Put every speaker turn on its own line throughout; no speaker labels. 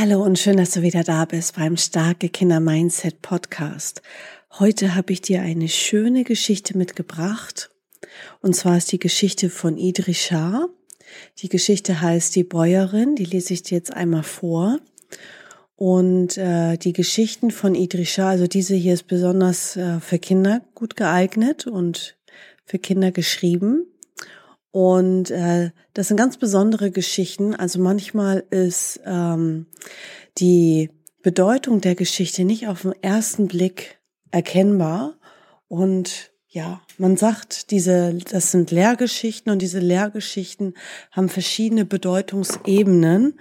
Hallo und schön, dass du wieder da bist beim Starke Kinder Mindset Podcast. Heute habe ich dir eine schöne Geschichte mitgebracht. Und zwar ist die Geschichte von Idris. Die Geschichte heißt Die Bäuerin, die lese ich dir jetzt einmal vor. Und äh, die Geschichten von Idris also diese hier ist besonders äh, für Kinder gut geeignet und für Kinder geschrieben. Und äh, das sind ganz besondere Geschichten. Also manchmal ist ähm, die Bedeutung der Geschichte nicht auf den ersten Blick erkennbar. Und ja, man sagt, diese, das sind Lehrgeschichten und diese Lehrgeschichten haben verschiedene Bedeutungsebenen.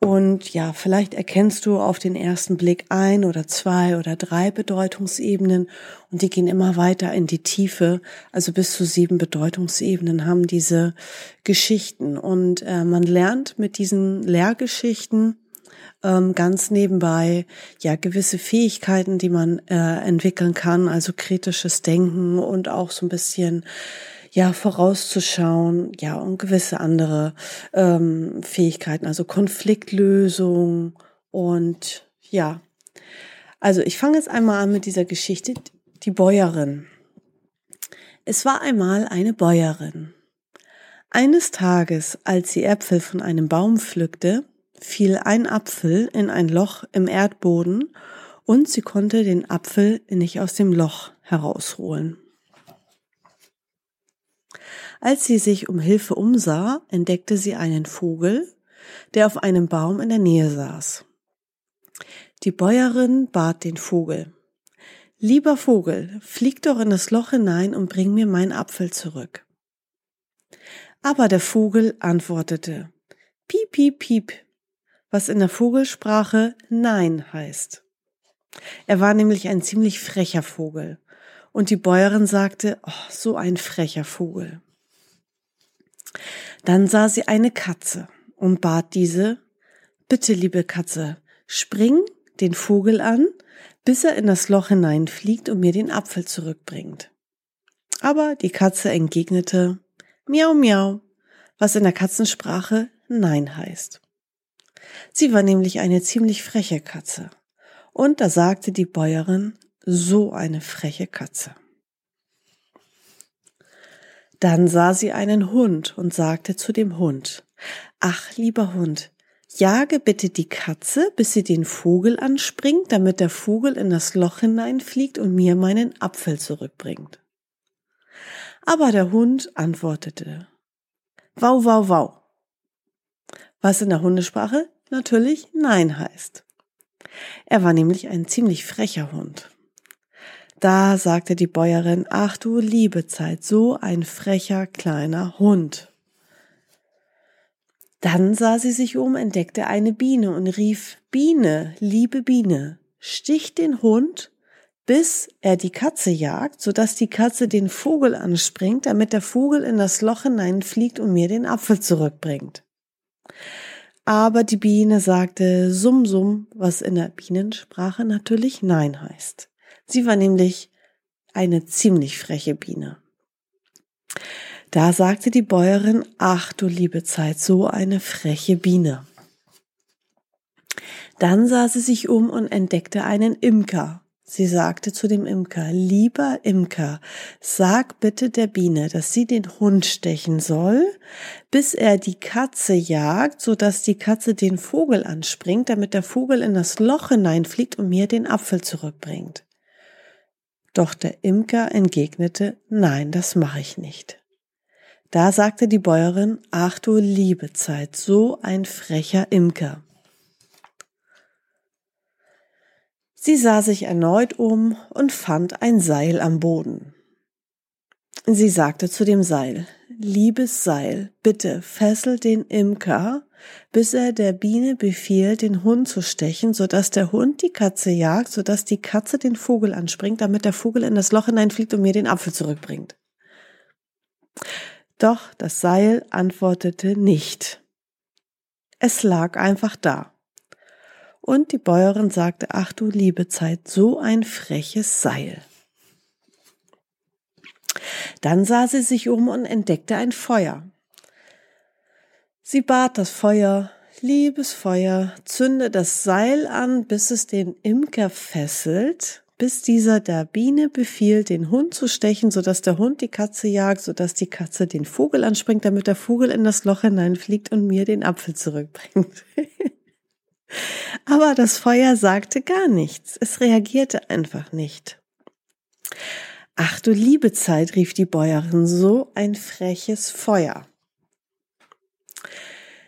Und ja, vielleicht erkennst du auf den ersten Blick ein oder zwei oder drei Bedeutungsebenen und die gehen immer weiter in die Tiefe. Also bis zu sieben Bedeutungsebenen haben diese Geschichten. Und äh, man lernt mit diesen Lehrgeschichten ähm, ganz nebenbei ja gewisse Fähigkeiten, die man äh, entwickeln kann, also kritisches Denken und auch so ein bisschen ja vorauszuschauen, ja und gewisse andere ähm, Fähigkeiten, also Konfliktlösung und ja. Also ich fange jetzt einmal an mit dieser Geschichte, die Bäuerin. Es war einmal eine Bäuerin. Eines Tages, als sie Äpfel von einem Baum pflückte, fiel ein Apfel in ein Loch im Erdboden und sie konnte den Apfel nicht aus dem Loch herausholen. Als sie sich um Hilfe umsah, entdeckte sie einen Vogel, der auf einem Baum in der Nähe saß. Die Bäuerin bat den Vogel, Lieber Vogel, flieg doch in das Loch hinein und bring mir meinen Apfel zurück. Aber der Vogel antwortete, Piep, piep, piep, was in der Vogelsprache Nein heißt. Er war nämlich ein ziemlich frecher Vogel. Und die Bäuerin sagte, oh, so ein frecher Vogel. Dann sah sie eine Katze und bat diese, bitte liebe Katze, spring den Vogel an, bis er in das Loch hineinfliegt und mir den Apfel zurückbringt. Aber die Katze entgegnete, miau miau, was in der Katzensprache Nein heißt. Sie war nämlich eine ziemlich freche Katze. Und da sagte die Bäuerin, so eine freche Katze. Dann sah sie einen Hund und sagte zu dem Hund, Ach, lieber Hund, jage bitte die Katze, bis sie den Vogel anspringt, damit der Vogel in das Loch hineinfliegt und mir meinen Apfel zurückbringt. Aber der Hund antwortete, Wau, wau, wau. Was in der Hundesprache natürlich Nein heißt. Er war nämlich ein ziemlich frecher Hund. Da sagte die Bäuerin, ach du liebe Zeit, so ein frecher kleiner Hund. Dann sah sie sich um, entdeckte eine Biene und rief, Biene, liebe Biene, stich den Hund, bis er die Katze jagt, so dass die Katze den Vogel anspringt, damit der Vogel in das Loch hineinfliegt und mir den Apfel zurückbringt. Aber die Biene sagte Summ Summ, was in der Bienensprache natürlich Nein heißt. Sie war nämlich eine ziemlich freche Biene. Da sagte die Bäuerin, ach du liebe Zeit, so eine freche Biene. Dann sah sie sich um und entdeckte einen Imker. Sie sagte zu dem Imker, lieber Imker, sag bitte der Biene, dass sie den Hund stechen soll, bis er die Katze jagt, so dass die Katze den Vogel anspringt, damit der Vogel in das Loch hineinfliegt und mir den Apfel zurückbringt. Doch der Imker entgegnete, nein, das mache ich nicht. Da sagte die Bäuerin, ach du liebe Zeit, so ein frecher Imker. Sie sah sich erneut um und fand ein Seil am Boden. Sie sagte zu dem Seil, liebes Seil, bitte fessel den Imker, bis er der Biene befiehlt, den Hund zu stechen, so dass der Hund die Katze jagt, so dass die Katze den Vogel anspringt, damit der Vogel in das Loch hineinfliegt und mir den Apfel zurückbringt. Doch das Seil antwortete nicht. Es lag einfach da. Und die Bäuerin sagte, ach du liebe Zeit, so ein freches Seil. Dann sah sie sich um und entdeckte ein Feuer. Sie bat das Feuer, liebes Feuer, zünde das Seil an, bis es den Imker fesselt, bis dieser der Biene befiehlt, den Hund zu stechen, so dass der Hund die Katze jagt, so dass die Katze den Vogel anspringt, damit der Vogel in das Loch hineinfliegt und mir den Apfel zurückbringt. Aber das Feuer sagte gar nichts. Es reagierte einfach nicht. Ach du liebe Zeit, rief die Bäuerin, so ein freches Feuer.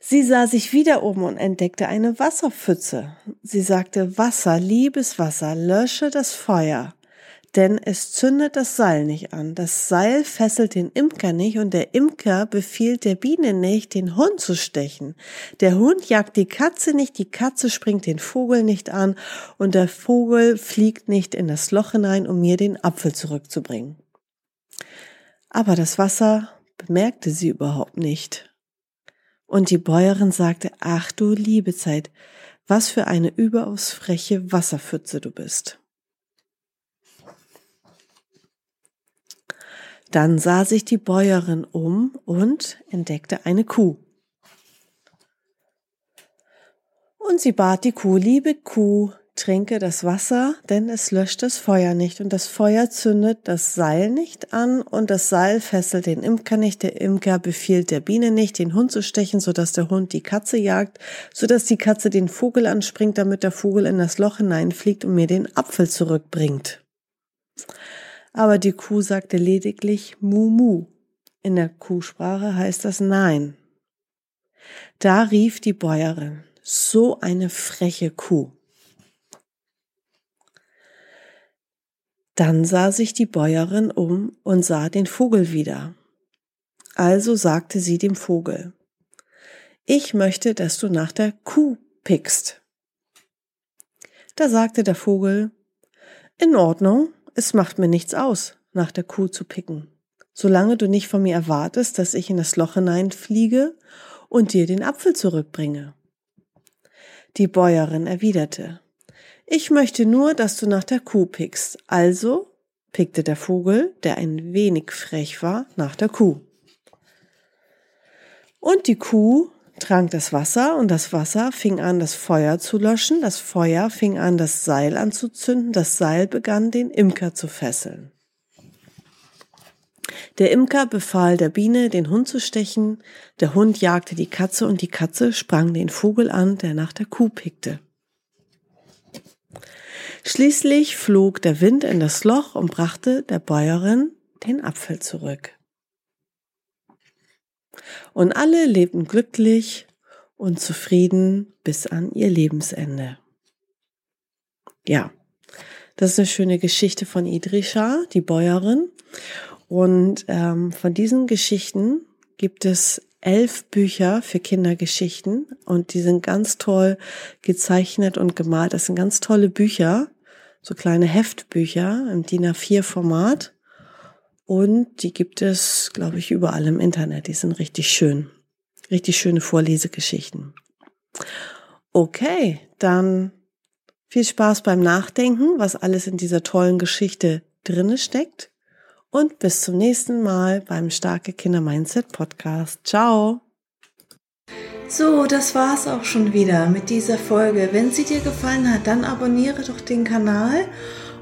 Sie sah sich wieder um und entdeckte eine Wasserpfütze. Sie sagte, Wasser, liebes Wasser, lösche das Feuer denn es zündet das Seil nicht an. Das Seil fesselt den Imker nicht und der Imker befiehlt der Biene nicht, den Hund zu stechen. Der Hund jagt die Katze nicht, die Katze springt den Vogel nicht an und der Vogel fliegt nicht in das Loch hinein, um mir den Apfel zurückzubringen. Aber das Wasser bemerkte sie überhaupt nicht. Und die Bäuerin sagte, ach du liebe Zeit, was für eine überaus freche Wasserpfütze du bist. Dann sah sich die Bäuerin um und entdeckte eine Kuh. Und sie bat die Kuh, liebe Kuh, trinke das Wasser, denn es löscht das Feuer nicht. Und das Feuer zündet das Seil nicht an und das Seil fesselt den Imker nicht, der Imker befiehlt der Biene nicht, den Hund zu stechen, so dass der Hund die Katze jagt, so dass die Katze den Vogel anspringt, damit der Vogel in das Loch hineinfliegt und mir den Apfel zurückbringt aber die Kuh sagte lediglich Mumu. In der Kuhsprache heißt das Nein. Da rief die Bäuerin, so eine freche Kuh. Dann sah sich die Bäuerin um und sah den Vogel wieder. Also sagte sie dem Vogel, ich möchte, dass du nach der Kuh pickst. Da sagte der Vogel, in Ordnung, es macht mir nichts aus, nach der Kuh zu picken, solange du nicht von mir erwartest, dass ich in das Loch hineinfliege und dir den Apfel zurückbringe. Die Bäuerin erwiderte, ich möchte nur, dass du nach der Kuh pickst. Also pickte der Vogel, der ein wenig frech war, nach der Kuh. Und die Kuh trank das Wasser und das Wasser fing an, das Feuer zu löschen, das Feuer fing an, das Seil anzuzünden, das Seil begann, den Imker zu fesseln. Der Imker befahl der Biene, den Hund zu stechen, der Hund jagte die Katze und die Katze sprang den Vogel an, der nach der Kuh pickte. Schließlich flog der Wind in das Loch und brachte der Bäuerin den Apfel zurück. Und alle lebten glücklich und zufrieden bis an ihr Lebensende. Ja, das ist eine schöne Geschichte von Idrisha, die Bäuerin. Und ähm, von diesen Geschichten gibt es elf Bücher für Kindergeschichten und die sind ganz toll gezeichnet und gemalt. Das sind ganz tolle Bücher, so kleine Heftbücher im DIN A4 Format. Und die gibt es, glaube ich, überall im Internet. Die sind richtig schön. Richtig schöne Vorlesegeschichten. Okay, dann viel Spaß beim Nachdenken, was alles in dieser tollen Geschichte drinne steckt. Und bis zum nächsten Mal beim Starke Kinder Mindset Podcast. Ciao!
So, das war's auch schon wieder mit dieser Folge. Wenn sie dir gefallen hat, dann abonniere doch den Kanal